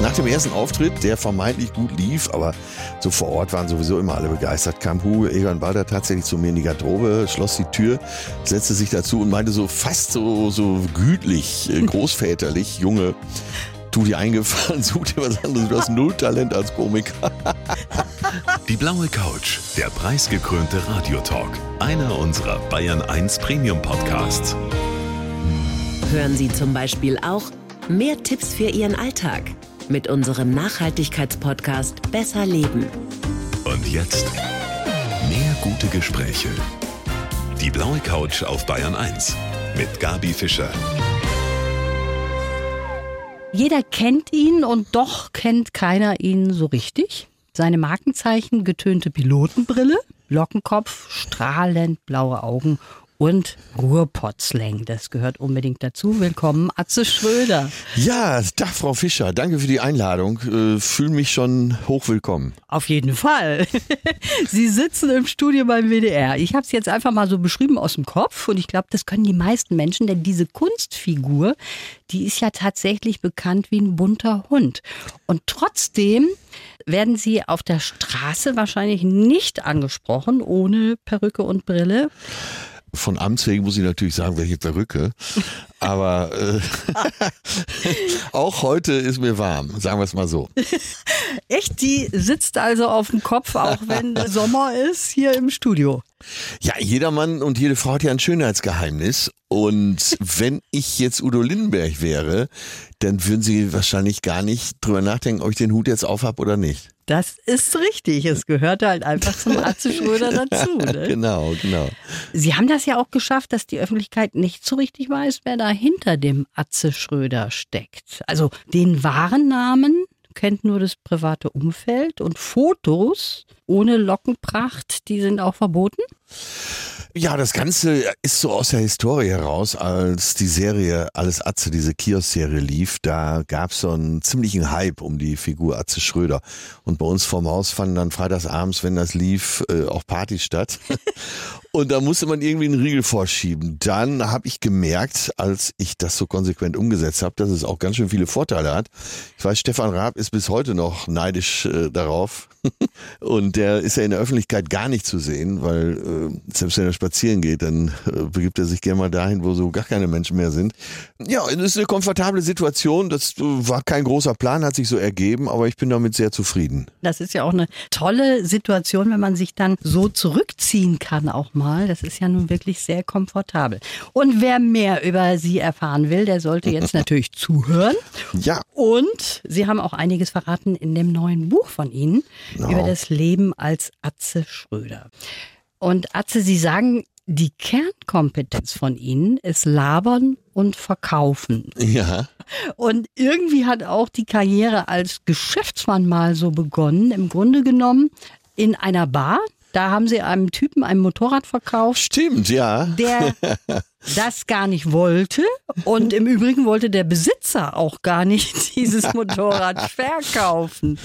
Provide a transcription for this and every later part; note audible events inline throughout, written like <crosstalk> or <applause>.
Nach dem ersten Auftritt, der vermeintlich gut lief, aber so vor Ort waren sowieso immer alle begeistert, kam Hugo Egon Balder tatsächlich zu mir in die Garderobe, schloss die Tür, setzte sich dazu und meinte so fast so, so gütlich, äh, <laughs> großväterlich, Junge, tu dir eingefallen, <laughs> such dir was anderes, du hast null Talent als Komiker. <laughs> Die blaue Couch, der preisgekrönte Radiotalk, einer unserer Bayern 1 Premium Podcasts. Hören Sie zum Beispiel auch mehr Tipps für Ihren Alltag mit unserem Nachhaltigkeitspodcast Besser Leben. Und jetzt mehr gute Gespräche. Die blaue Couch auf Bayern 1 mit Gabi Fischer. Jeder kennt ihn und doch kennt keiner ihn so richtig. Seine Markenzeichen getönte Pilotenbrille, Lockenkopf, strahlend blaue Augen und Ruhrpotzleng. Das gehört unbedingt dazu. Willkommen, Atze Schröder. Ja, Tag, Frau Fischer. Danke für die Einladung. Äh, Fühle mich schon hochwillkommen. Auf jeden Fall. <laughs> Sie sitzen im Studio beim WDR. Ich habe es jetzt einfach mal so beschrieben aus dem Kopf und ich glaube, das können die meisten Menschen, denn diese Kunstfigur, die ist ja tatsächlich bekannt wie ein bunter Hund. Und trotzdem werden Sie auf der Straße wahrscheinlich nicht angesprochen ohne Perücke und Brille. Von Amts wegen muss ich natürlich sagen, welche Perücke. Aber äh, <laughs> auch heute ist mir warm, sagen wir es mal so. <laughs> Echt, die sitzt also auf dem Kopf, auch wenn Sommer ist, hier im Studio. Ja, jeder Mann und jede Frau hat ja ein Schönheitsgeheimnis. Und wenn ich jetzt Udo Lindenberg wäre, dann würden Sie wahrscheinlich gar nicht drüber nachdenken, ob ich den Hut jetzt aufhab oder nicht. Das ist richtig. Es gehört halt einfach zum Atze Schröder <laughs> dazu. Ne? Genau, genau. Sie haben das ja auch geschafft, dass die Öffentlichkeit nicht so richtig weiß, wer da hinter dem Atze Schröder steckt. Also den wahren Namen kennt nur das private Umfeld und Fotos ohne Lockenpracht, die sind auch verboten? Ja, das Ganze ist so aus der Historie heraus, als die Serie Alles Atze, diese Kiosk-Serie lief, da gab es so einen ziemlichen Hype um die Figur Atze Schröder. Und bei uns vorm Haus fanden dann freitagsabends, wenn das lief, äh, auch Partys statt. <laughs> Und da musste man irgendwie einen Riegel vorschieben. Dann habe ich gemerkt, als ich das so konsequent umgesetzt habe, dass es auch ganz schön viele Vorteile hat. Ich weiß, Stefan Raab ist bis heute noch neidisch äh, darauf. <laughs> Und der ist ja in der Öffentlichkeit gar nicht zu sehen, weil äh, selbst wenn er spazieren geht, dann äh, begibt er sich gerne mal dahin, wo so gar keine Menschen mehr sind. Ja, es ist eine komfortable Situation. Das äh, war kein großer Plan, hat sich so ergeben, aber ich bin damit sehr zufrieden. Das ist ja auch eine tolle Situation, wenn man sich dann so zurückziehen kann, auch mal. Das ist ja nun wirklich sehr komfortabel. Und wer mehr über Sie erfahren will, der sollte jetzt <laughs> natürlich zuhören. Ja. Und Sie haben auch einiges verraten in dem neuen Buch von Ihnen Genau. über das Leben als Atze Schröder. Und Atze, Sie sagen, die Kernkompetenz von Ihnen ist Labern und Verkaufen. Ja. Und irgendwie hat auch die Karriere als Geschäftsmann mal so begonnen. Im Grunde genommen in einer Bar. Da haben sie einem Typen ein Motorrad verkauft, Stimmt, ja. der <laughs> das gar nicht wollte. Und im Übrigen wollte der Besitzer auch gar nicht <laughs> dieses Motorrad <laughs> verkaufen.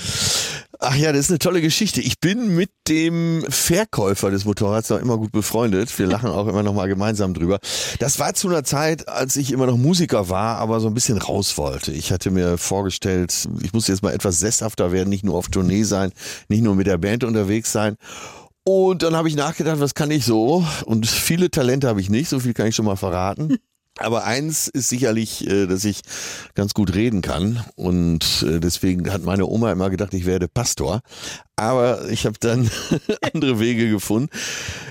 Ach ja, das ist eine tolle Geschichte. Ich bin mit dem Verkäufer des Motorrads noch immer gut befreundet. Wir lachen auch immer noch mal gemeinsam drüber. Das war zu einer Zeit, als ich immer noch Musiker war, aber so ein bisschen raus wollte. Ich hatte mir vorgestellt, ich muss jetzt mal etwas sesshafter werden, nicht nur auf Tournee sein, nicht nur mit der Band unterwegs sein. Und dann habe ich nachgedacht, was kann ich so? Und viele Talente habe ich nicht, so viel kann ich schon mal verraten. <laughs> Aber eins ist sicherlich, äh, dass ich ganz gut reden kann. Und äh, deswegen hat meine Oma immer gedacht, ich werde Pastor. Aber ich habe dann <laughs> andere Wege gefunden.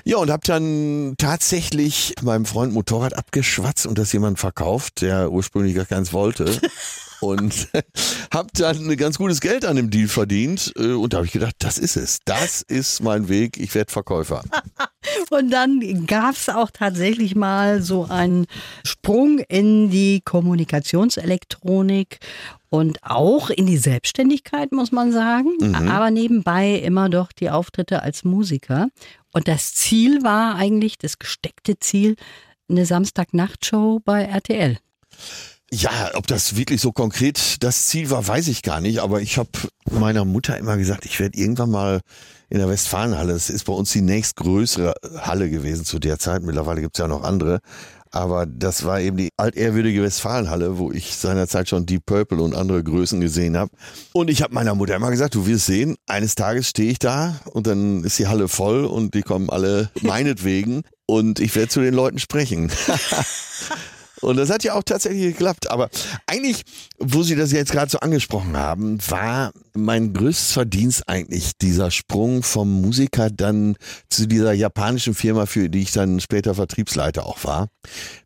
Ja, und habe dann tatsächlich meinem Freund Motorrad abgeschwatzt und das jemand verkauft, der ursprünglich gar keins wollte. <laughs> Und <laughs> habe dann ein ganz gutes Geld an dem Deal verdient. Äh, Und da habe ich gedacht, das ist es. Das ist mein Weg. Ich werde Verkäufer. <laughs> Und dann gab es auch tatsächlich mal so einen Sprung in die Kommunikationselektronik und auch in die Selbstständigkeit, muss man sagen. Aber nebenbei immer doch die Auftritte als Musiker. Und das Ziel war eigentlich, das gesteckte Ziel, eine Samstagnachtshow bei RTL. Ja, ob das wirklich so konkret das Ziel war, weiß ich gar nicht. Aber ich habe meiner Mutter immer gesagt, ich werde irgendwann mal in der Westfalenhalle, das ist bei uns die nächstgrößere Halle gewesen zu der Zeit. Mittlerweile gibt's ja noch andere. Aber das war eben die altehrwürdige Westfalenhalle, wo ich seinerzeit schon Deep Purple und andere Größen gesehen habe. Und ich habe meiner Mutter immer gesagt, du wirst sehen, eines Tages stehe ich da und dann ist die Halle voll und die kommen alle meinetwegen und ich werde zu den Leuten sprechen. <laughs> Und das hat ja auch tatsächlich geklappt. Aber eigentlich, wo Sie das jetzt gerade so angesprochen haben, war mein größtes Verdienst eigentlich dieser Sprung vom Musiker dann zu dieser japanischen Firma, für die ich dann später Vertriebsleiter auch war.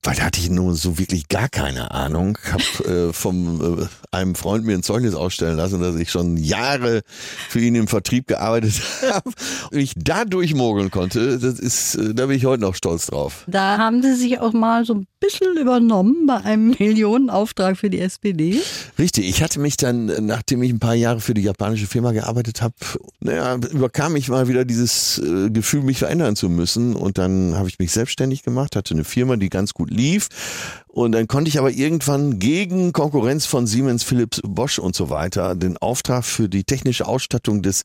Weil da hatte ich nur so wirklich gar keine Ahnung. Hab äh, vom äh, einem Freund mir ein Zeugnis ausstellen lassen, dass ich schon Jahre für ihn im Vertrieb gearbeitet <laughs> habe. Und ich da durchmogeln konnte, das ist, äh, da bin ich heute noch stolz drauf. Da haben Sie sich auch mal so ein bisschen übernommen bei einem <laughs> Millionenauftrag für die SPD. Richtig, ich hatte mich dann, nachdem ich ein paar Jahre für die japanische Firma gearbeitet habe, naja, überkam ich mal wieder dieses äh, Gefühl, mich verändern zu müssen. Und dann habe ich mich selbstständig gemacht, hatte eine Firma, die ganz gut lief. Und dann konnte ich aber irgendwann gegen Konkurrenz von Siemens, Philips, Bosch und so weiter den Auftrag für die technische Ausstattung des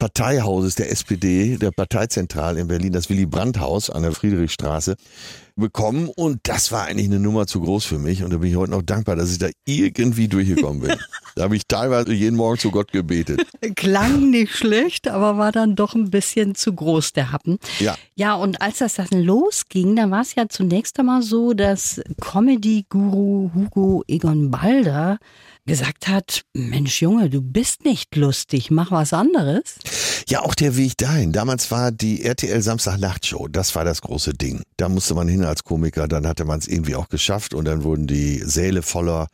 Parteihauses der SPD, der Parteizentrale in Berlin, das Willy Brandt Haus an der Friedrichstraße, bekommen und das war eigentlich eine Nummer zu groß für mich und da bin ich heute noch dankbar, dass ich da irgendwie durchgekommen bin. <laughs> da habe ich teilweise jeden Morgen zu Gott gebetet. <laughs> Klang nicht schlecht, aber war dann doch ein bisschen zu groß der Happen. Ja. Ja, und als das dann losging, da war es ja zunächst einmal so, dass Comedy-Guru Hugo Egon Balder gesagt hat, Mensch Junge, du bist nicht lustig, mach was anderes. Ja, auch der Weg dahin. Damals war die RTL Samstag-Nachtshow, das war das große Ding. Da musste man hin als Komiker, dann hatte man es irgendwie auch geschafft und dann wurden die Säle voller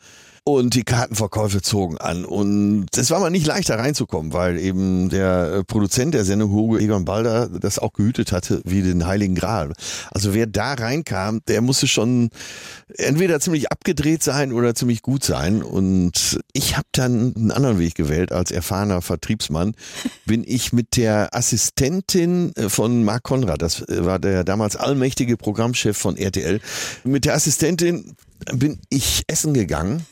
und die Kartenverkäufe zogen an. Und es war mal nicht leicht, da reinzukommen, weil eben der äh, Produzent der Sendung, Hugo Egon Balder, das auch gehütet hatte wie den Heiligen Gral. Also wer da reinkam, der musste schon entweder ziemlich abgedreht sein oder ziemlich gut sein. Und ich habe dann einen anderen Weg gewählt als erfahrener Vertriebsmann. <laughs> Bin ich mit der Assistentin äh, von Marc Konrad, das äh, war der damals allmächtige Programmchef von RTL, mit der Assistentin bin ich essen gegangen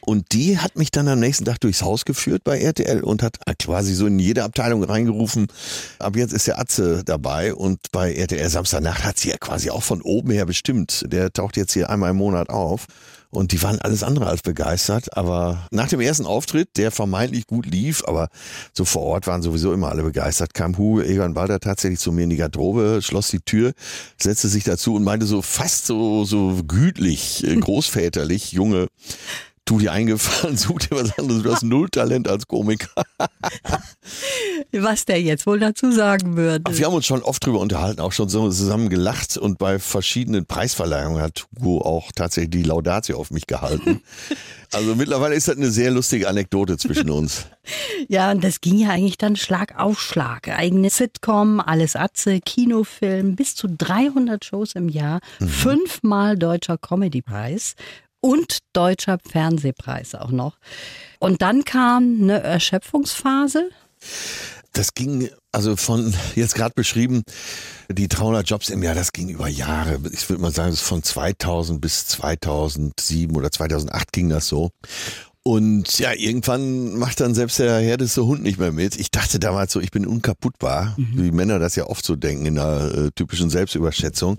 und die hat mich dann am nächsten Tag durchs Haus geführt bei RTL und hat quasi so in jede Abteilung reingerufen, ab jetzt ist der Atze dabei und bei RTL Samstagnacht hat sie ja quasi auch von oben her bestimmt. Der taucht jetzt hier einmal im Monat auf und die waren alles andere als begeistert. Aber nach dem ersten Auftritt, der vermeintlich gut lief, aber so vor Ort waren sowieso immer alle begeistert, kam Hugo Egon Balder tatsächlich zu mir in die Garderobe, schloss die Tür, setzte sich dazu und meinte so fast so, so gütlich, äh, großväterlich, Junge, tu dir eingefallen, <laughs> such dir was anderes. Du hast null Talent als Komiker. <laughs> Was der jetzt wohl dazu sagen würde. Ach, wir haben uns schon oft drüber unterhalten, auch schon so zusammen gelacht und bei verschiedenen Preisverleihungen hat Hugo auch tatsächlich die Laudatio auf mich gehalten. <laughs> Also mittlerweile ist das eine sehr lustige Anekdote zwischen uns. Ja, und das ging ja eigentlich dann Schlag auf Schlag. Eigene Sitcom, alles Atze, Kinofilm, bis zu 300 Shows im Jahr, mhm. fünfmal deutscher Comedypreis und deutscher Fernsehpreis auch noch. Und dann kam eine Erschöpfungsphase. Das ging also von jetzt gerade beschrieben, die 300 Jobs im Jahr, das ging über Jahre. Ich würde mal sagen, von 2000 bis 2007 oder 2008 ging das so. Und ja, irgendwann macht dann selbst der härteste Hund nicht mehr mit. Ich dachte damals so, ich bin unkaputtbar, mhm. wie Männer das ja oft so denken in der äh, typischen Selbstüberschätzung.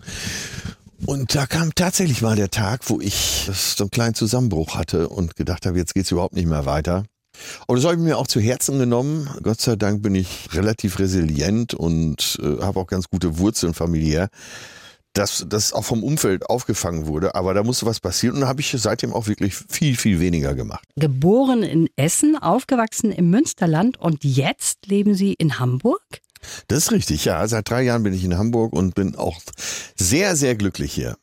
Und da kam tatsächlich mal der Tag, wo ich so einen kleinen Zusammenbruch hatte und gedacht habe, jetzt geht's überhaupt nicht mehr weiter. Und das habe ich mir auch zu Herzen genommen. Gott sei Dank bin ich relativ resilient und äh, habe auch ganz gute Wurzeln familiär, dass das auch vom Umfeld aufgefangen wurde. Aber da musste was passieren und habe ich seitdem auch wirklich viel, viel weniger gemacht. Geboren in Essen, aufgewachsen im Münsterland und jetzt leben Sie in Hamburg? Das ist richtig, ja. Seit drei Jahren bin ich in Hamburg und bin auch sehr, sehr glücklich hier.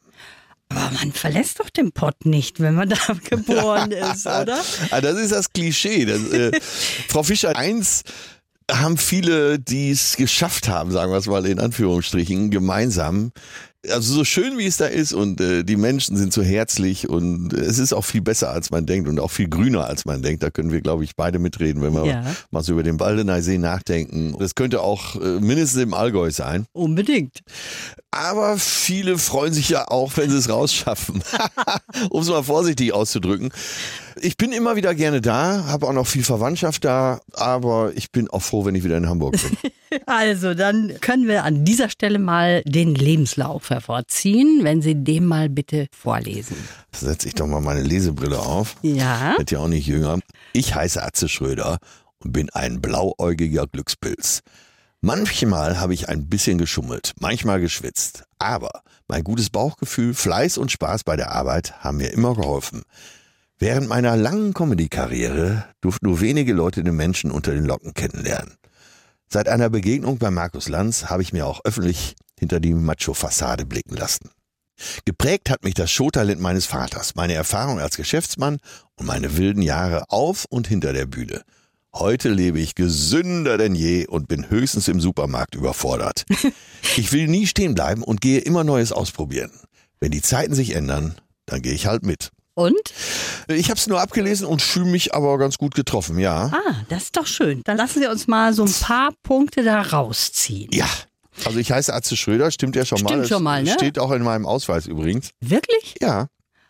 Aber man verlässt doch den Pott nicht, wenn man da <laughs> geboren <laughs> ist, oder? Ah, das ist das Klischee. Das, äh, <laughs> Frau Fischer, eins haben viele, die es geschafft haben, sagen wir es mal in Anführungsstrichen, gemeinsam, also so schön wie es da ist und äh, die Menschen sind so herzlich und äh, es ist auch viel besser als man denkt und auch viel grüner als man denkt. Da können wir, glaube ich, beide mitreden, wenn wir ja. mal so über den Waldeneysee nachdenken. Das könnte auch äh, mindestens im Allgäu sein. Unbedingt. Aber viele freuen sich ja auch, wenn sie es rausschaffen, <laughs> um es mal vorsichtig auszudrücken. Ich bin immer wieder gerne da, habe auch noch viel Verwandtschaft da, aber ich bin auch froh, wenn ich wieder in Hamburg bin. <laughs> Also, dann können wir an dieser Stelle mal den Lebenslauf hervorziehen, wenn Sie den mal bitte vorlesen. Setze ich doch mal meine Lesebrille auf. Ja. Wird ja auch nicht jünger. Ich heiße Atze Schröder und bin ein blauäugiger Glückspilz. Manchmal habe ich ein bisschen geschummelt, manchmal geschwitzt. Aber mein gutes Bauchgefühl, Fleiß und Spaß bei der Arbeit haben mir immer geholfen. Während meiner langen Comedy-Karriere durften nur wenige Leute den Menschen unter den Locken kennenlernen. Seit einer Begegnung bei Markus Lanz habe ich mir auch öffentlich hinter die Macho-Fassade blicken lassen. Geprägt hat mich das Showtalent meines Vaters, meine Erfahrung als Geschäftsmann und meine wilden Jahre auf und hinter der Bühne. Heute lebe ich gesünder denn je und bin höchstens im Supermarkt überfordert. <laughs> Ich will nie stehen bleiben und gehe immer Neues ausprobieren. Wenn die Zeiten sich ändern, dann gehe ich halt mit. Und? Ich habe es nur abgelesen und fühle mich aber ganz gut getroffen, ja. Ah, das ist doch schön. Dann lassen Sie uns mal so ein paar Punkte da rausziehen. Ja. Also ich heiße Atze Schröder, stimmt ja schon mal. Stimmt schon mal, ne? Steht auch in meinem Ausweis übrigens. Wirklich? Ja.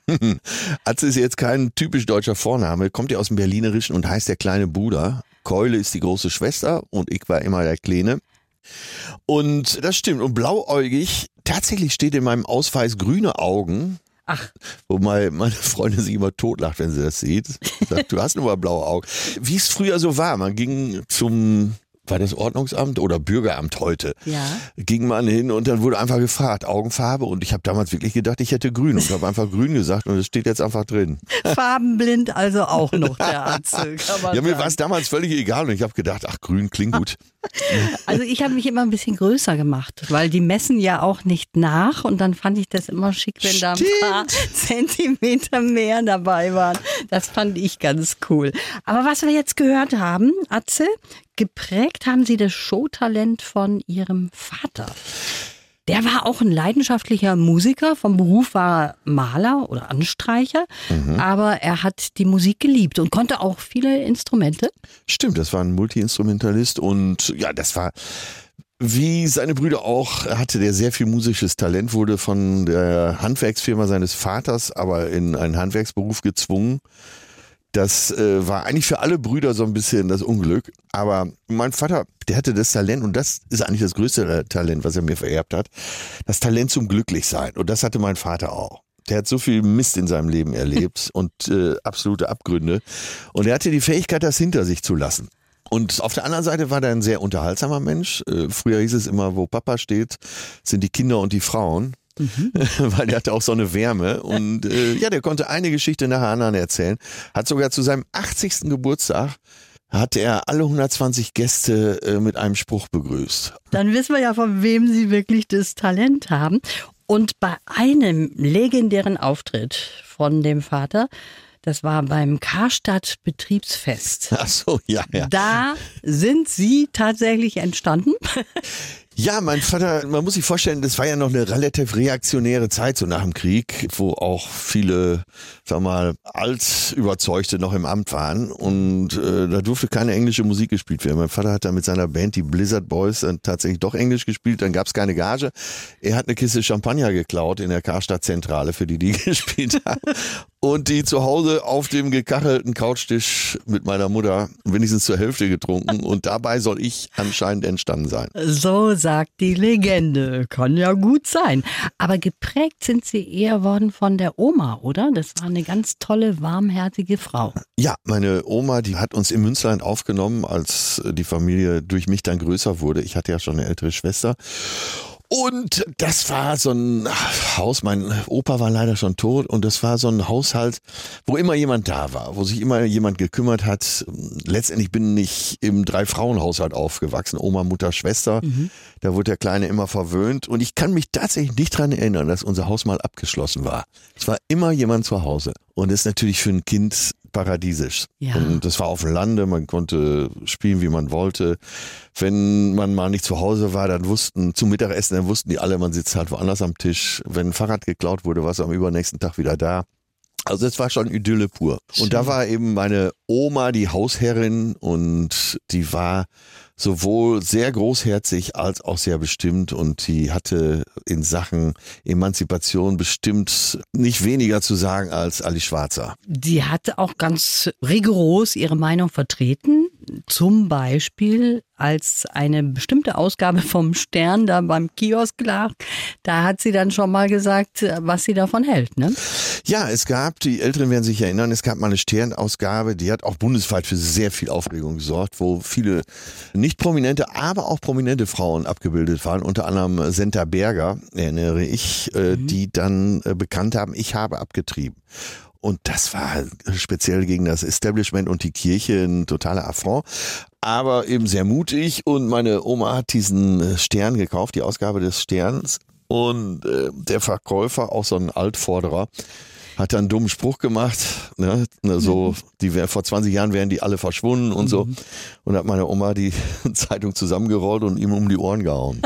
<laughs> Atze ist jetzt kein typisch deutscher Vorname, kommt ja aus dem Berlinerischen und heißt der kleine Bruder. Keule ist die große Schwester und ich war immer der Kleine. Und das stimmt. Und blauäugig, tatsächlich steht in meinem Ausweis grüne Augen. Ach. Wo meine, Freundin sich immer totlacht, wenn sie das sieht. Sagt, du hast nur mal blaue Augen. Wie es früher so war. Man ging zum war das Ordnungsamt oder Bürgeramt heute? Ja. Ging man hin und dann wurde einfach gefragt, Augenfarbe und ich habe damals wirklich gedacht, ich hätte grün und habe einfach grün gesagt und es steht jetzt einfach drin. Farbenblind also auch noch der man Ja, mir war es damals völlig egal und ich habe gedacht, ach grün klingt <laughs> gut. Also ich habe mich immer ein bisschen größer gemacht, weil die messen ja auch nicht nach und dann fand ich das immer schick, wenn da ein paar Zentimeter mehr dabei waren. Das fand ich ganz cool. Aber was wir jetzt gehört haben, Atze, geprägt haben Sie das Showtalent von Ihrem Vater. Der war auch ein leidenschaftlicher Musiker, vom Beruf war er Maler oder Anstreicher, aber er hat die Musik geliebt und konnte auch viele Instrumente. Stimmt, das war ein Multiinstrumentalist und ja, das war wie seine Brüder auch, hatte der sehr viel musisches Talent, wurde von der Handwerksfirma seines Vaters aber in einen Handwerksberuf gezwungen. Das äh, war eigentlich für alle Brüder so ein bisschen das Unglück. Aber mein Vater, der hatte das Talent, und das ist eigentlich das größte Talent, was er mir vererbt hat, das Talent zum Glücklichsein. Und das hatte mein Vater auch. Der hat so viel Mist in seinem Leben erlebt <laughs> und äh, absolute Abgründe. Und er hatte die Fähigkeit, das hinter sich zu lassen. Und auf der anderen Seite war er ein sehr unterhaltsamer Mensch. Äh, früher hieß es immer, wo Papa steht, sind die Kinder und die Frauen. <laughs> Weil der hatte auch so eine Wärme. Und äh, ja, der konnte eine Geschichte nach der anderen erzählen. Hat sogar zu seinem 80. Geburtstag hat er alle 120 Gäste äh, mit einem Spruch begrüßt. Dann wissen wir ja, von wem sie wirklich das Talent haben. Und bei einem legendären Auftritt von dem Vater, das war beim Karstadt Betriebsfest. Ach so, ja, ja. Da sind sie tatsächlich entstanden. <laughs> Ja, mein Vater, man muss sich vorstellen, das war ja noch eine relativ reaktionäre Zeit, so nach dem Krieg, wo auch viele, sag mal, Altüberzeugte noch im Amt waren und äh, da durfte keine englische Musik gespielt werden. Mein Vater hat dann mit seiner Band, die Blizzard Boys, dann tatsächlich doch Englisch gespielt, dann gab's keine Gage. Er hat eine Kiste Champagner geklaut in der Karstadt-Zentrale, für die die <laughs> gespielt haben und die zu Hause auf dem gekachelten Couchtisch mit meiner Mutter wenigstens zur Hälfte getrunken und dabei soll ich anscheinend entstanden sein. So sagt die Legende. Kann ja gut sein. Aber geprägt sind sie eher worden von der Oma, oder? Das war eine ganz tolle, warmherzige Frau. Ja, meine Oma, die hat uns im Münsterland aufgenommen, als die Familie durch mich dann größer wurde. Ich hatte ja schon eine ältere Schwester. Und das war so ein Haus, mein Opa war leider schon tot und das war so ein Haushalt, wo immer jemand da war, wo sich immer jemand gekümmert hat. Letztendlich bin ich im Drei-Frauen-Haushalt aufgewachsen, Oma, Mutter, Schwester. Da wurde der Kleine immer verwöhnt und ich kann mich tatsächlich nicht dran erinnern, dass unser Haus mal abgeschlossen war. Es war immer jemand zu Hause und das ist natürlich für ein Kind paradiesisch. Ja. Und das war auf dem Lande, man konnte spielen, wie man wollte. Wenn man mal nicht zu Hause war, dann wussten, zum Mittagessen, dann wussten die alle, man sitzt halt woanders am Tisch. Wenn ein Fahrrad geklaut wurde, war es am übernächsten Tag wieder da. Also es war schon Idylle pur. Und da war eben meine Oma die Hausherrin und die war sowohl sehr großherzig als auch sehr bestimmt und die hatte in Sachen Emanzipation bestimmt nicht weniger zu sagen als Ali Schwarzer. Die hat auch ganz rigoros ihre Meinung vertreten. Zum Beispiel als eine bestimmte Ausgabe vom Stern da beim Kiosk lag, da hat sie dann schon mal gesagt, was sie davon hält. Ne? Ja, es gab, die Älteren werden sich erinnern, es gab mal eine Sternausgabe, die hat auch bundesweit für sehr viel Aufregung gesorgt, wo viele nicht prominente, aber auch prominente Frauen abgebildet waren, unter anderem Senta Berger, erinnere ich, äh, mhm. die dann äh, bekannt haben, ich habe abgetrieben. Und das war speziell gegen das Establishment und die Kirche ein totaler Affront. Aber eben sehr mutig. Und meine Oma hat diesen äh, Stern gekauft, die Ausgabe des Sterns. Und äh, der Verkäufer, auch so ein Altvorderer, hat dann einen dummen Spruch gemacht, ne, ne so, mhm. die wär, vor 20 Jahren wären die alle verschwunden und so. Mhm. Und hat meine Oma die <laughs> Zeitung zusammengerollt und ihm um die Ohren gehauen.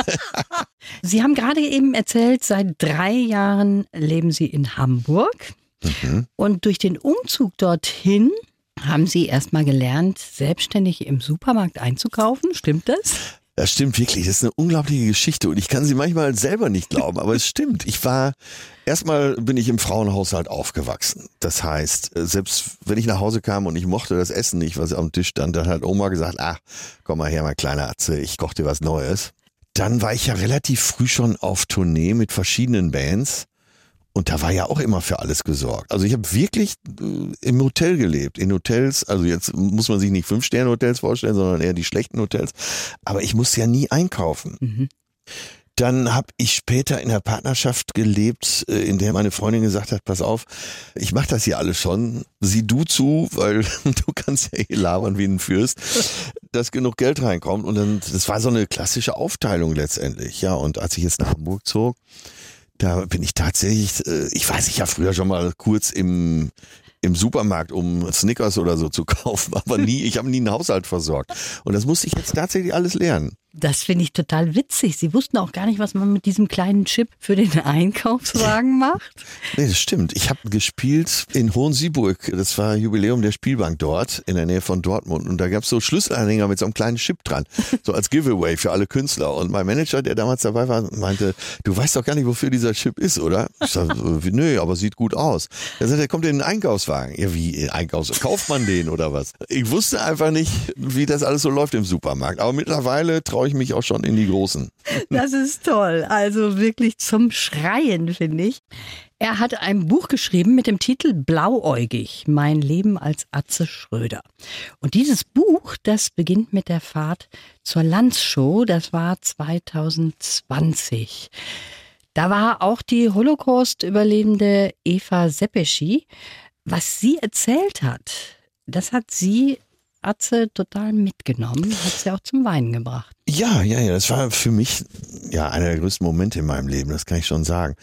<laughs> Sie haben gerade eben erzählt, seit drei Jahren leben Sie in Hamburg. Mhm. Und durch den Umzug dorthin haben Sie erstmal gelernt, selbstständig im Supermarkt einzukaufen. Stimmt das? Das stimmt wirklich. Das ist eine unglaubliche Geschichte und ich kann sie manchmal selber nicht glauben, aber es stimmt. Ich war, erstmal bin ich im Frauenhaushalt aufgewachsen. Das heißt, selbst wenn ich nach Hause kam und ich mochte das Essen nicht, was auf dem Tisch stand, dann hat Oma gesagt, ach, komm mal her, mein kleiner Atze, ich koche dir was Neues. Dann war ich ja relativ früh schon auf Tournee mit verschiedenen Bands und da war ja auch immer für alles gesorgt. Also ich habe wirklich äh, im Hotel gelebt, in Hotels. Also jetzt muss man sich nicht Fünf-Sterne-Hotels vorstellen, sondern eher die schlechten Hotels. Aber ich musste ja nie einkaufen. Mhm. Dann habe ich später in der Partnerschaft gelebt, äh, in der meine Freundin gesagt hat, pass auf, ich mache das hier alles schon, sieh du zu, weil <laughs> du kannst ja hier labern wie ein Fürst, dass genug Geld reinkommt. Und dann, das war so eine klassische Aufteilung letztendlich. Ja, und als ich jetzt nach Hamburg zog, da bin ich tatsächlich, äh, ich weiß, ich habe früher schon mal kurz im im Supermarkt, um Snickers oder so zu <laughs> kaufen, aber nie, ich habe nie einen Haushalt versorgt. Und das musste ich jetzt tatsächlich alles lernen. Das finde ich total witzig. Sie wussten auch gar nicht, was man mit diesem kleinen Chip für den <laughs> Einkaufswagen <laughs> macht. Nee, das stimmt. Ich habe gespielt in Hohensieburg. Das war Jubiläum der Spielbank dort, in der Nähe von Dortmund. Und da gab es so Schlüsselanhänger mit so einem kleinen Chip dran. So als Giveaway für alle Künstler. Und mein Manager, der damals dabei war, meinte, du weißt doch gar nicht, wofür dieser Chip ist, oder? Ich sag, nö, aber sieht gut aus. Er sagt, der kommt in den Einkaufswagen. Ja, wie Einkaufs? Kauft man den oder was? Ich wusste einfach nicht, wie das alles so läuft im Supermarkt. Aber mittlerweile traue traue ich mich auch schon in die Großen. <laughs> Das ist toll. Also wirklich zum Schreien, finde ich. Er hat ein Buch geschrieben mit dem Titel Blauäugig, mein Leben als Atze Schröder. Und dieses Buch, das beginnt mit der Fahrt zur Landshow, das war 2020. Da war auch die Holocaust-Überlebende Eva Seppeschi. Was sie erzählt hat, das hat sie Atze total mitgenommen, hat sie auch zum Weinen gebracht. Ja, ja, ja, das war für mich ja einer der größten Momente in meinem Leben, das kann ich schon sagen.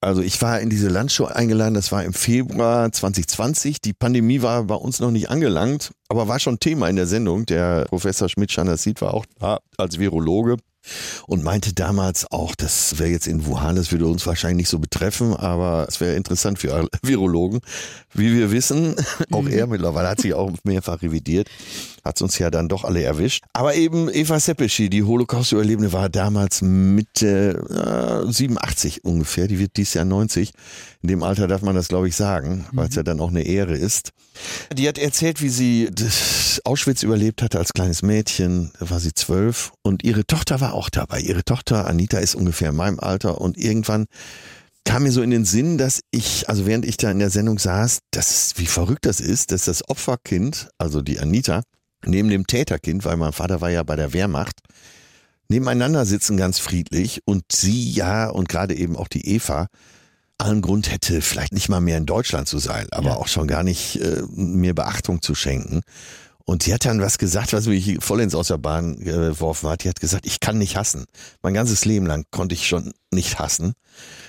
Also ich war in diese Landshow eingeladen, das war im Februar 2020. Die Pandemie war bei uns noch nicht angelangt, aber war schon Thema in der Sendung. Der Professor Schmidt-Schanassit war auch da als Virologe und meinte damals auch, das wäre jetzt in Wuhan, das würde uns wahrscheinlich nicht so betreffen, aber es wäre interessant für <laughs> Virologen. Wie wir wissen, <laughs> auch mhm. er mittlerweile hat sich auch mehrfach revidiert, hat uns ja dann doch alle erwischt. Aber eben Eva Seppeschi, die Holocaust-Überlebende, war damals Mitte äh, 87 ungefähr, die wird dieses Jahr 90. In dem Alter darf man das, glaube ich, sagen, weil es mhm. ja dann auch eine Ehre ist. Die hat erzählt, wie sie Auschwitz überlebt hatte als kleines Mädchen, da war sie zwölf und ihre Tochter war auch dabei. Ihre Tochter Anita ist ungefähr in meinem Alter und irgendwann kam mir so in den Sinn, dass ich, also während ich da in der Sendung saß, dass, wie verrückt das ist, dass das Opferkind, also die Anita, neben dem Täterkind, weil mein Vater war ja bei der Wehrmacht, nebeneinander sitzen ganz friedlich und sie ja und gerade eben auch die Eva allen Grund hätte, vielleicht nicht mal mehr in Deutschland zu sein, aber ja. auch schon gar nicht äh, mir Beachtung zu schenken. Und sie hat dann was gesagt, was mich vollends aus der Bahn geworfen hat. Die hat gesagt, ich kann nicht hassen. Mein ganzes Leben lang konnte ich schon nicht hassen.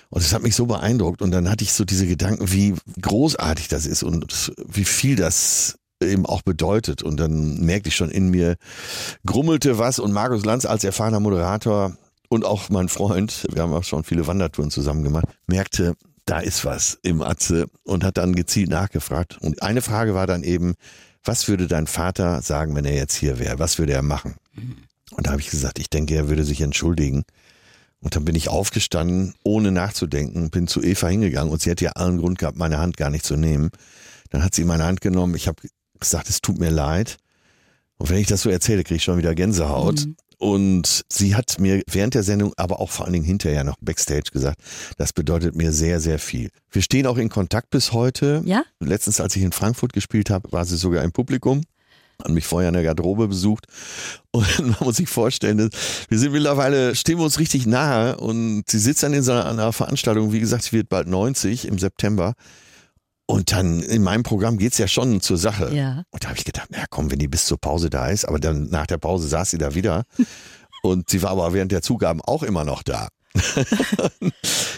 Und es hat mich so beeindruckt. Und dann hatte ich so diese Gedanken, wie großartig das ist und wie viel das eben auch bedeutet. Und dann merkte ich schon in mir, grummelte was. Und Markus Lanz als erfahrener Moderator und auch mein Freund, wir haben auch schon viele Wandertouren zusammen gemacht, merkte, da ist was im Atze und hat dann gezielt nachgefragt. Und eine Frage war dann eben, was würde dein Vater sagen, wenn er jetzt hier wäre? Was würde er machen? Und da habe ich gesagt, ich denke, er würde sich entschuldigen. Und dann bin ich aufgestanden, ohne nachzudenken, bin zu Eva hingegangen und sie hätte ja allen Grund gehabt, meine Hand gar nicht zu nehmen. Dann hat sie meine Hand genommen. Ich habe gesagt, es tut mir leid. Und wenn ich das so erzähle, kriege ich schon wieder Gänsehaut. Mhm. Und sie hat mir während der Sendung, aber auch vor allen Dingen hinterher noch backstage gesagt, das bedeutet mir sehr, sehr viel. Wir stehen auch in Kontakt bis heute. Ja? Letztens, als ich in Frankfurt gespielt habe, war sie sogar im Publikum hat mich vorher in der Garderobe besucht <laughs> und man muss sich vorstellen, wir sind mittlerweile, stehen wir uns richtig nahe und sie sitzt dann in so einer Veranstaltung, wie gesagt, sie wird bald 90 im September und dann in meinem Programm geht's ja schon zur Sache. Ja. Und da habe ich gedacht, na komm, wenn die bis zur Pause da ist, aber dann nach der Pause saß sie da wieder. <laughs> und sie war aber während der Zugaben auch immer noch da. <laughs>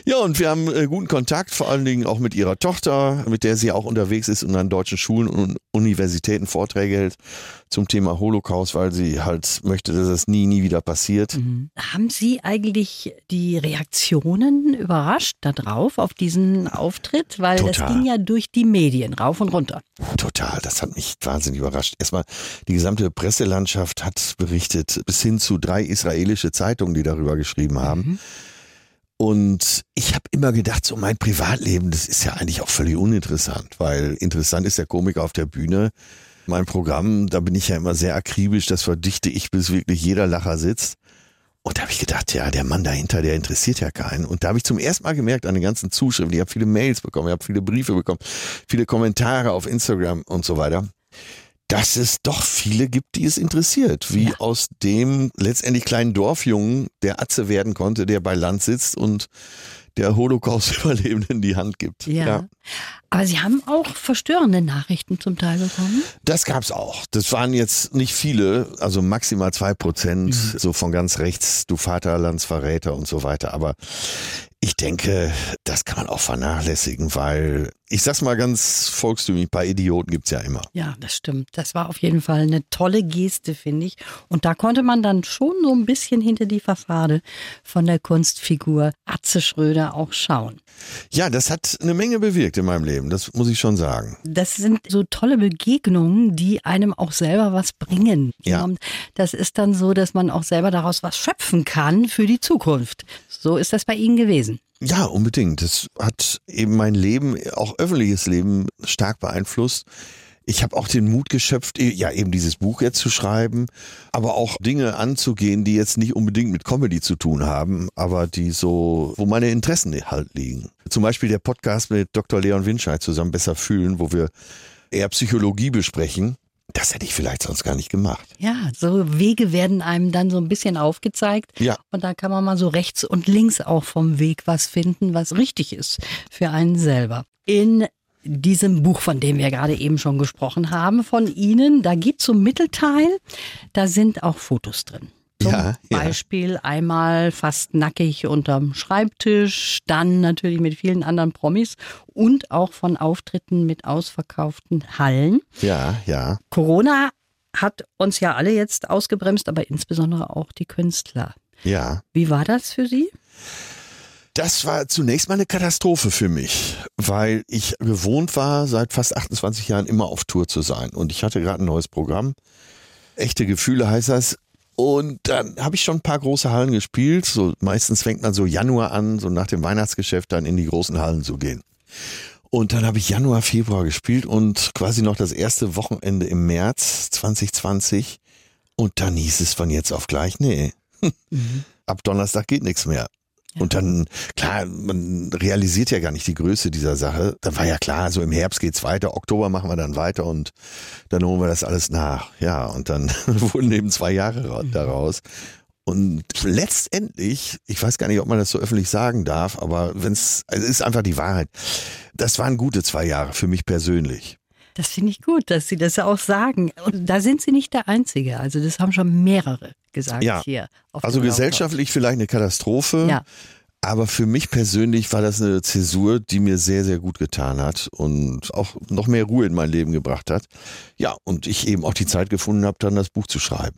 ja, und wir haben äh, guten Kontakt, vor allen Dingen auch mit ihrer Tochter, mit der sie auch unterwegs ist und an deutschen Schulen und Universitäten Vorträge hält zum Thema Holocaust, weil sie halt möchte, dass es nie, nie wieder passiert. Mhm. Haben Sie eigentlich die Reaktionen überrascht darauf, auf diesen Auftritt? Weil Total. das ging ja durch die Medien rauf und runter. Total, das hat mich wahnsinnig überrascht. Erstmal, die gesamte Presselandschaft hat berichtet, bis hin zu drei israelische Zeitungen, die darüber geschrieben haben. Mhm. Und ich habe immer gedacht, so mein Privatleben, das ist ja eigentlich auch völlig uninteressant, weil interessant ist der Komiker auf der Bühne. Mein Programm, da bin ich ja immer sehr akribisch, das verdichte ich, bis wirklich jeder Lacher sitzt. Und da habe ich gedacht, ja, der Mann dahinter, der interessiert ja keinen. Und da habe ich zum ersten Mal gemerkt an den ganzen Zuschriften, ich habe viele Mails bekommen, ich habe viele Briefe bekommen, viele Kommentare auf Instagram und so weiter, dass es doch viele gibt, die es interessiert, wie Ja. aus dem letztendlich kleinen Dorfjungen der Atze werden konnte, der bei Land sitzt und der Holocaust-Überlebenden die Hand gibt. Ja. Aber Sie haben auch verstörende Nachrichten zum Teil bekommen. Das gab's auch. Das waren jetzt nicht viele, also maximal zwei Prozent, so von ganz rechts, du Vaterlandsverräter und so weiter. Aber ich denke, das kann man auch vernachlässigen, weil ich sag's mal ganz volkstümlich, ein paar Idioten gibt's ja immer. Ja, das stimmt. Das war auf jeden Fall eine tolle Geste, finde ich. Und da konnte man dann schon so ein bisschen hinter die Fassade von der Kunstfigur Atze Schröder auch schauen. Ja, das hat eine Menge bewirkt in meinem Leben, das muss ich schon sagen. Das sind so tolle Begegnungen, die einem auch selber was bringen. Ja. Das ist dann so, dass man auch selber daraus was schöpfen kann für die Zukunft. So ist das bei Ihnen gewesen. Ja, unbedingt. Das hat eben mein Leben, auch öffentliches Leben stark beeinflusst. Ich habe auch den Mut geschöpft, eh- ja eben dieses Buch jetzt zu schreiben, aber auch Dinge anzugehen, die jetzt nicht unbedingt mit Comedy zu tun haben, aber die so, wo meine Interessen halt liegen. Zum Beispiel der Podcast mit Dr. Leon Winscheid zusammen besser fühlen, wo wir eher Psychologie besprechen. Das hätte ich vielleicht sonst gar nicht gemacht. Ja, so Wege werden einem dann so ein bisschen aufgezeigt. Ja. Und da kann man mal so rechts und links auch vom Weg was finden, was richtig ist für einen selber. In diesem Buch, von dem wir gerade eben schon gesprochen haben, von Ihnen, da geht zum Mittelteil, da sind auch Fotos drin. Zum Ja, ja. Beispiel einmal fast nackig unterm Schreibtisch, dann natürlich mit vielen anderen Promis und auch von Auftritten mit ausverkauften Hallen. Ja, ja. Corona hat uns ja alle jetzt ausgebremst, aber insbesondere auch die Künstler. Ja. Wie war das für Sie? Das war zunächst mal eine Katastrophe für mich, weil ich gewohnt war, seit fast 28 Jahren immer auf Tour zu sein. Und ich hatte gerade ein neues Programm. Echte Gefühle heißt das. Und dann habe ich schon ein paar große Hallen gespielt. So meistens fängt man so Januar an, so nach dem Weihnachtsgeschäft dann in die großen Hallen zu gehen. Und dann habe ich Januar, Februar gespielt und quasi noch das erste Wochenende im März 2020. Und dann hieß es von jetzt auf gleich, nee, <laughs> ab Donnerstag geht nichts mehr. Und dann, klar, man realisiert ja gar nicht die Größe dieser Sache. Da war ja klar, so im Herbst geht's weiter, Oktober machen wir dann weiter und dann holen wir das alles nach. Ja, und dann <laughs> wurden eben zwei Jahre ra- daraus. Und letztendlich, ich weiß gar nicht, ob man das so öffentlich sagen darf, aber wenn es, also es ist einfach die Wahrheit. Das waren gute zwei Jahre für mich persönlich. Das finde ich gut, dass Sie das auch sagen. Und da sind Sie nicht der Einzige. Also das haben schon mehrere gesagt Ja. hier. Also gesellschaftlich vielleicht eine Katastrophe. Ja. Aber für mich persönlich war das eine Zäsur, die mir sehr, sehr gut getan hat und auch noch mehr Ruhe in mein Leben gebracht hat. Ja, und ich eben auch die Zeit gefunden habe, dann das Buch zu schreiben.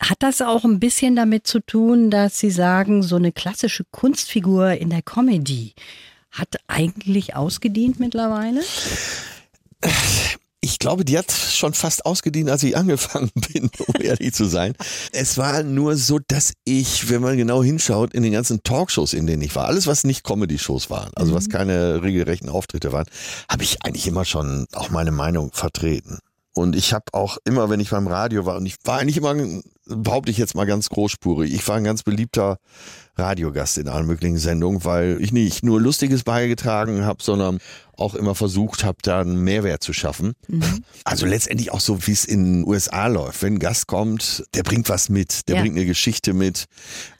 Hat das auch ein bisschen damit zu tun, dass Sie sagen, so eine klassische Kunstfigur in der Comedy hat eigentlich ausgedient mittlerweile? Ich glaube, die hat schon fast ausgedient, als ich angefangen <laughs> bin, um ehrlich zu sein. Es war nur so, dass ich, wenn man genau hinschaut, in den ganzen Talkshows, in denen ich war, alles was nicht Comedy-Shows waren, also was keine regelrechten Auftritte waren, habe ich eigentlich immer schon auch meine Meinung vertreten. Und ich habe auch immer, wenn ich beim Radio war, und ich war eigentlich immer, behaupte ich jetzt mal ganz großspurig, ich war ein ganz beliebter Radiogast in allen möglichen Sendungen, weil ich nicht nur Lustiges beigetragen habe, sondern auch immer versucht habe, da einen Mehrwert zu schaffen. Also letztendlich auch so, wie es in den USA läuft. Wenn ein Gast kommt, der bringt was mit, der Ja. bringt eine Geschichte mit,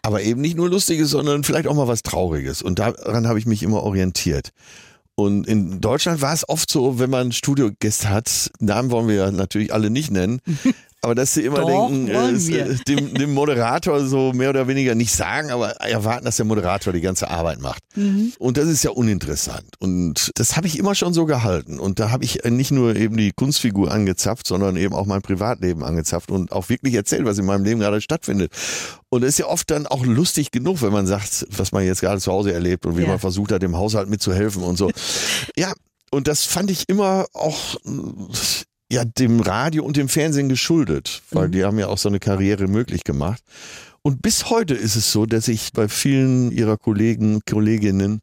aber eben nicht nur Lustiges, sondern vielleicht auch mal was Trauriges. Und daran habe ich mich immer orientiert. Und in Deutschland war es oft so, wenn man Studiogäste hat, Namen wollen wir natürlich alle nicht nennen, <laughs> aber dass sie immer Doch, denken, äh, äh, dem, dem Moderator so mehr oder weniger nicht sagen, aber erwarten, dass der Moderator die ganze Arbeit macht. Mhm. Und das ist ja uninteressant. Und das habe ich immer schon so gehalten. Und da habe ich nicht nur eben die Kunstfigur angezapft, sondern eben auch mein Privatleben angezapft und auch wirklich erzählt, was in meinem Leben gerade stattfindet. Und es ist ja oft dann auch lustig genug, wenn man sagt, was man jetzt gerade zu Hause erlebt und wie Ja. man versucht hat, dem Haushalt mitzuhelfen und so. <laughs> Ja, und das fand ich immer auch ja dem Radio und dem Fernsehen geschuldet, weil die haben ja auch so eine Karriere möglich gemacht. Und bis heute ist es so, dass ich bei vielen ihrer Kollegen, Kolleginnen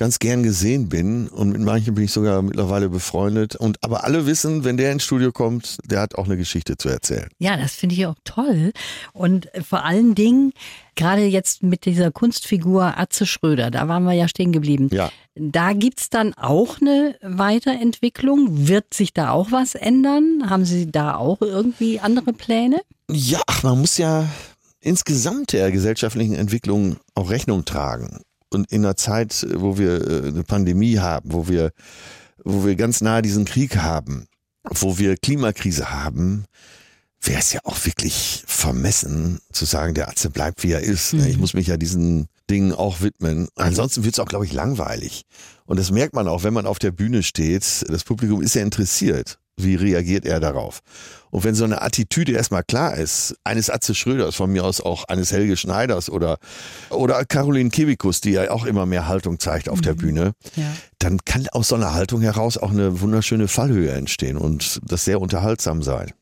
ganz gern gesehen bin und mit manchen bin ich sogar mittlerweile befreundet. Und aber alle wissen, wenn der ins Studio kommt, der hat auch eine Geschichte zu erzählen. Ja, das finde ich auch toll. Und äh, vor allen Dingen, gerade jetzt mit dieser Kunstfigur Atze Schröder, da waren wir ja stehen geblieben. Ja. Da gibt's dann auch eine Weiterentwicklung. Wird sich da auch was ändern? Haben Sie da auch irgendwie andere Pläne? Ja, ach, man muss ja insgesamt der gesellschaftlichen Entwicklung auch Rechnung tragen. Und in einer Zeit, wo wir äh, eine Pandemie haben, wo wir, wo wir ganz nahe diesen Krieg haben, wo wir Klimakrise haben, wäre es ja auch wirklich vermessen zu sagen, der Atze bleibt wie er ist. ne? Ich muss mich ja diesen Dingen auch widmen. Ansonsten wird es auch, glaube ich, langweilig. Und das merkt man auch, wenn man auf der Bühne steht. Das Publikum ist ja interessiert. Wie reagiert er darauf? Und wenn so eine Attitüde erstmal klar ist, eines Atze Schröders, von mir aus auch eines Helge Schneiders oder, oder Caroline Kebikus, die ja auch immer mehr Haltung zeigt auf der Bühne, Ja. dann kann aus so einer Haltung heraus auch eine wunderschöne Fallhöhe entstehen und das sehr unterhaltsam sein.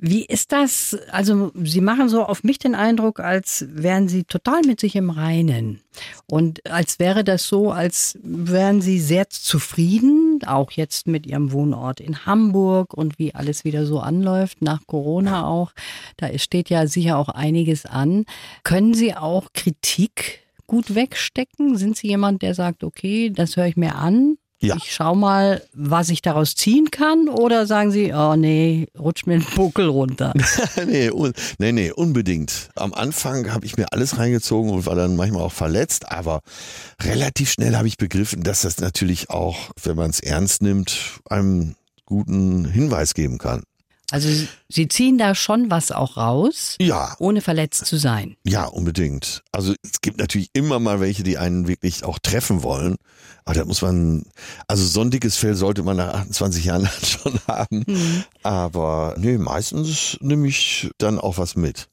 Wie ist das? Also, Sie machen so auf mich den Eindruck, als wären Sie total mit sich im Reinen. Und als wäre das so, als wären Sie sehr zufrieden, auch jetzt mit Ihrem Wohnort in Hamburg und wie alles wieder so anläuft, nach Corona auch. Da steht ja sicher auch einiges an. Können Sie auch Kritik gut wegstecken? Sind Sie jemand, der sagt, okay, das höre ich mir an? Ja. Ich schau mal, was ich daraus ziehen kann, oder sagen Sie, oh nee, rutsch mir den Buckel runter. <laughs> nee, un nee, nee, unbedingt. Am Anfang habe ich mir alles reingezogen und war dann manchmal auch verletzt, aber relativ schnell habe ich begriffen, dass das natürlich auch, wenn man es ernst nimmt, einem guten Hinweis geben kann. Also Sie ziehen da schon was auch raus, Ja, ohne verletzt zu sein. ja, unbedingt. Also es gibt natürlich immer mal welche, die einen wirklich auch treffen wollen. Aber da muss man, also so ein dickes Fell sollte man nach 28 Jahren <laughs> schon haben. Aber nee, meistens nehme ich dann auch was mit.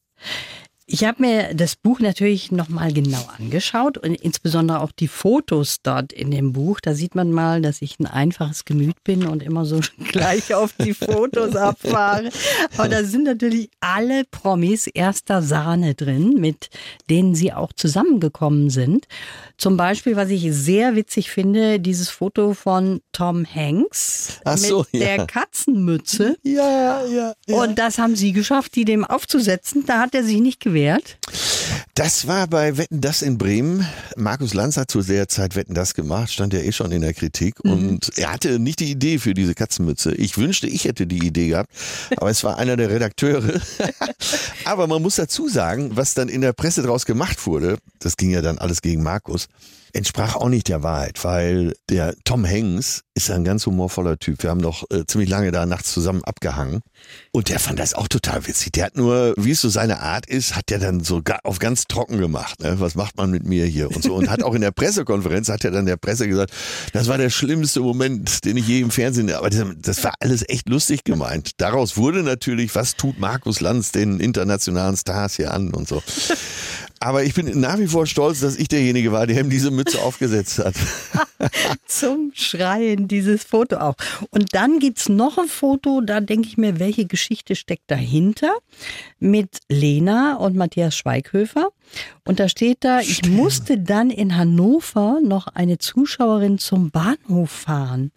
Ich habe mir das Buch natürlich nochmal genau angeschaut und insbesondere auch die Fotos dort in dem Buch. Da sieht man mal, dass ich ein einfaches Gemüt bin und immer so <laughs> gleich auf die Fotos <laughs> abfahre. Aber da sind natürlich alle Promis erster Sahne drin, mit denen sie auch zusammengekommen sind. Zum Beispiel, was ich sehr witzig finde, dieses Foto von Tom Hanks Ach so, mit ja. der Katzenmütze. Ja, ja, Und das haben sie geschafft, die dem aufzusetzen. Da hat er sich nicht gewehrt. Das war bei Wetten das in Bremen. Markus Lanz hat zu der Zeit Wetten das gemacht, stand ja eh schon in der Kritik und er hatte nicht die Idee für diese Katzenmütze. Ich wünschte, ich hätte die Idee gehabt, aber es war einer der Redakteure. <laughs> aber man muss dazu sagen, was dann in der Presse draus gemacht wurde, das ging ja dann alles gegen Markus, entsprach auch nicht der Wahrheit, weil der Tom Hanks ist ein ganz humorvoller Typ. Wir haben doch äh, ziemlich lange da nachts zusammen abgehangen und der fand das auch total witzig. Der hat nur, wie es so seine Art ist, hat der dann so auf ganz trocken gemacht. Ne? Was macht man mit mir hier und so und hat auch in der Pressekonferenz hat er dann der Presse gesagt, das war der schlimmste Moment, den ich je im Fernsehen. Aber das, das war alles echt lustig gemeint. Daraus wurde natürlich, was tut Markus Lanz den internationalen Stars hier an und so. Aber ich bin nach wie vor stolz, dass ich derjenige war, der ihm diese Mütze aufgesetzt hat. <laughs> <laughs> Zum Schreien dieses Foto auch. Und dann gibt es noch ein Foto, da denke ich mir, welche Geschichte steckt dahinter? Mit Lena und Matthias Schweighöfer. Und da steht da, ich musste dann in Hannover noch eine Zuschauerin zum Bahnhof fahren.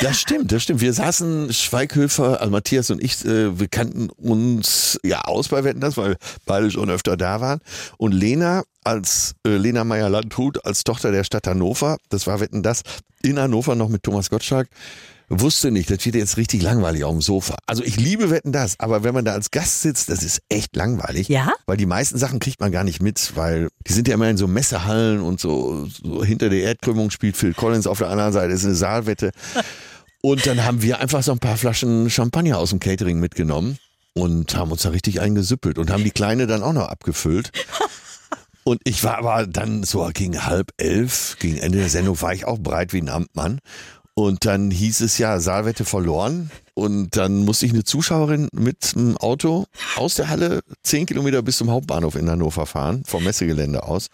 Das stimmt, das stimmt. Wir saßen Schweighöfer, also Matthias und ich, äh, wir kannten uns ja aus bei Wetten das, weil beide schon öfter da waren. Und Lena als äh, Lena Meyer-Landrut als Tochter der Stadt Hannover, das war Wetten das, in Hannover noch mit Thomas Gottschalk, wusste nicht, das wird jetzt richtig langweilig auf dem Sofa. Also ich liebe Wetten das, aber wenn man da als Gast sitzt, das ist echt langweilig. Ja? Weil die meisten Sachen kriegt man gar nicht mit, weil die sind ja immer in so Messehallen und so, so hinter der Erdkrümmung spielt Phil Collins, auf der anderen Seite ist eine Saalwette. <laughs> Und dann haben wir einfach so ein paar Flaschen Champagner aus dem Catering mitgenommen und haben uns da richtig eingesüppelt und haben die Kleine dann auch noch abgefüllt. <laughs> Und ich war aber dann so gegen halb elf, gegen Ende der Sendung war ich auch breit wie ein Amtmann. Und dann hieß es ja, Saalwette verloren. Und dann musste ich eine Zuschauerin mit dem Auto aus der Halle zehn Kilometer bis zum Hauptbahnhof in Hannover fahren, vom Messegelände aus.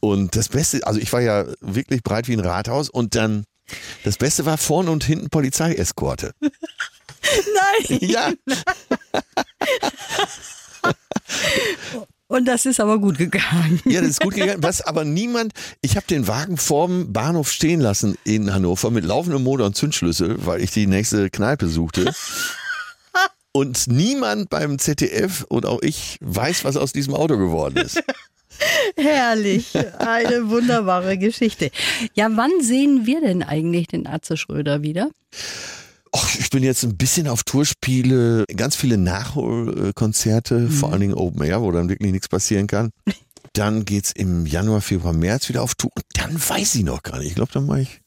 Und das Beste, also ich war ja wirklich breit wie ein Rathaus und dann, das Beste war vorne und hinten Polizeieskorte. <laughs> Nein! Ja, <laughs> Und das ist aber gut gegangen. Ja, das ist gut gegangen. <laughs> Was aber niemand, ich habe den Wagen vorm Bahnhof stehen lassen in Hannover mit laufendem Motor und Zündschlüssel, weil ich die nächste Kneipe suchte. <laughs> Und niemand beim ZDF und auch ich weiß, was aus diesem Auto geworden ist. <laughs> Herrlich. Eine wunderbare Geschichte. Ja, wann sehen wir denn eigentlich den Atze Schröder wieder? Och, ich bin jetzt ein bisschen auf Tourspiele, ganz viele Nachholkonzerte, vor allen Dingen Open Air, wo dann wirklich nichts passieren kann. <laughs> Dann geht's im Januar, Februar, März wieder auf Tour und dann weiß ich noch gar nicht. Ich glaube, dann mache ich,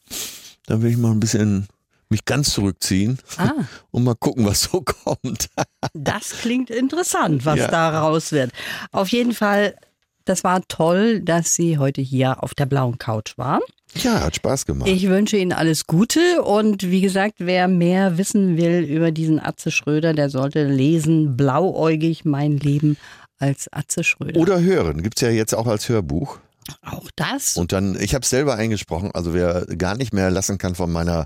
dann will ich mal ein bisschen mich ganz zurückziehen Ah. <laughs> und mal gucken, was so <laughs> kommt. Das klingt interessant, was Ja. da raus wird. Auf jeden Fall, das war toll, dass Sie heute hier auf der blauen Couch waren. Ja, hat Spaß gemacht. Ich wünsche Ihnen alles Gute und wie gesagt, wer mehr wissen will über diesen Atze Schröder, der sollte lesen Blauäugig mein Leben als Atze Schröder. Oder hören, gibt's ja jetzt auch als Hörbuch. Auch das. Und dann, ich habe es selber eingesprochen, also wer gar nicht mehr lassen kann von meiner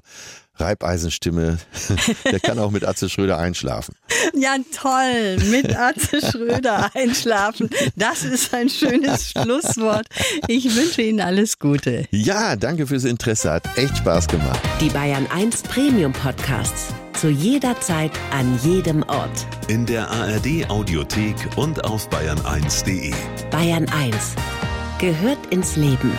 Reibeisenstimme, <laughs> der kann auch mit Atze Schröder einschlafen. Ja, toll. Mit Atze Schröder <laughs> einschlafen. Das ist ein schönes Schlusswort. Ich wünsche Ihnen alles Gute. Ja, danke fürs Interesse, hat echt Spaß gemacht. Die Bayern 1 Premium Podcasts. Zu jeder Zeit, an jedem Ort. In der ARD Audiothek und auf bayern1.de. Bayern 1 gehört ins Leben.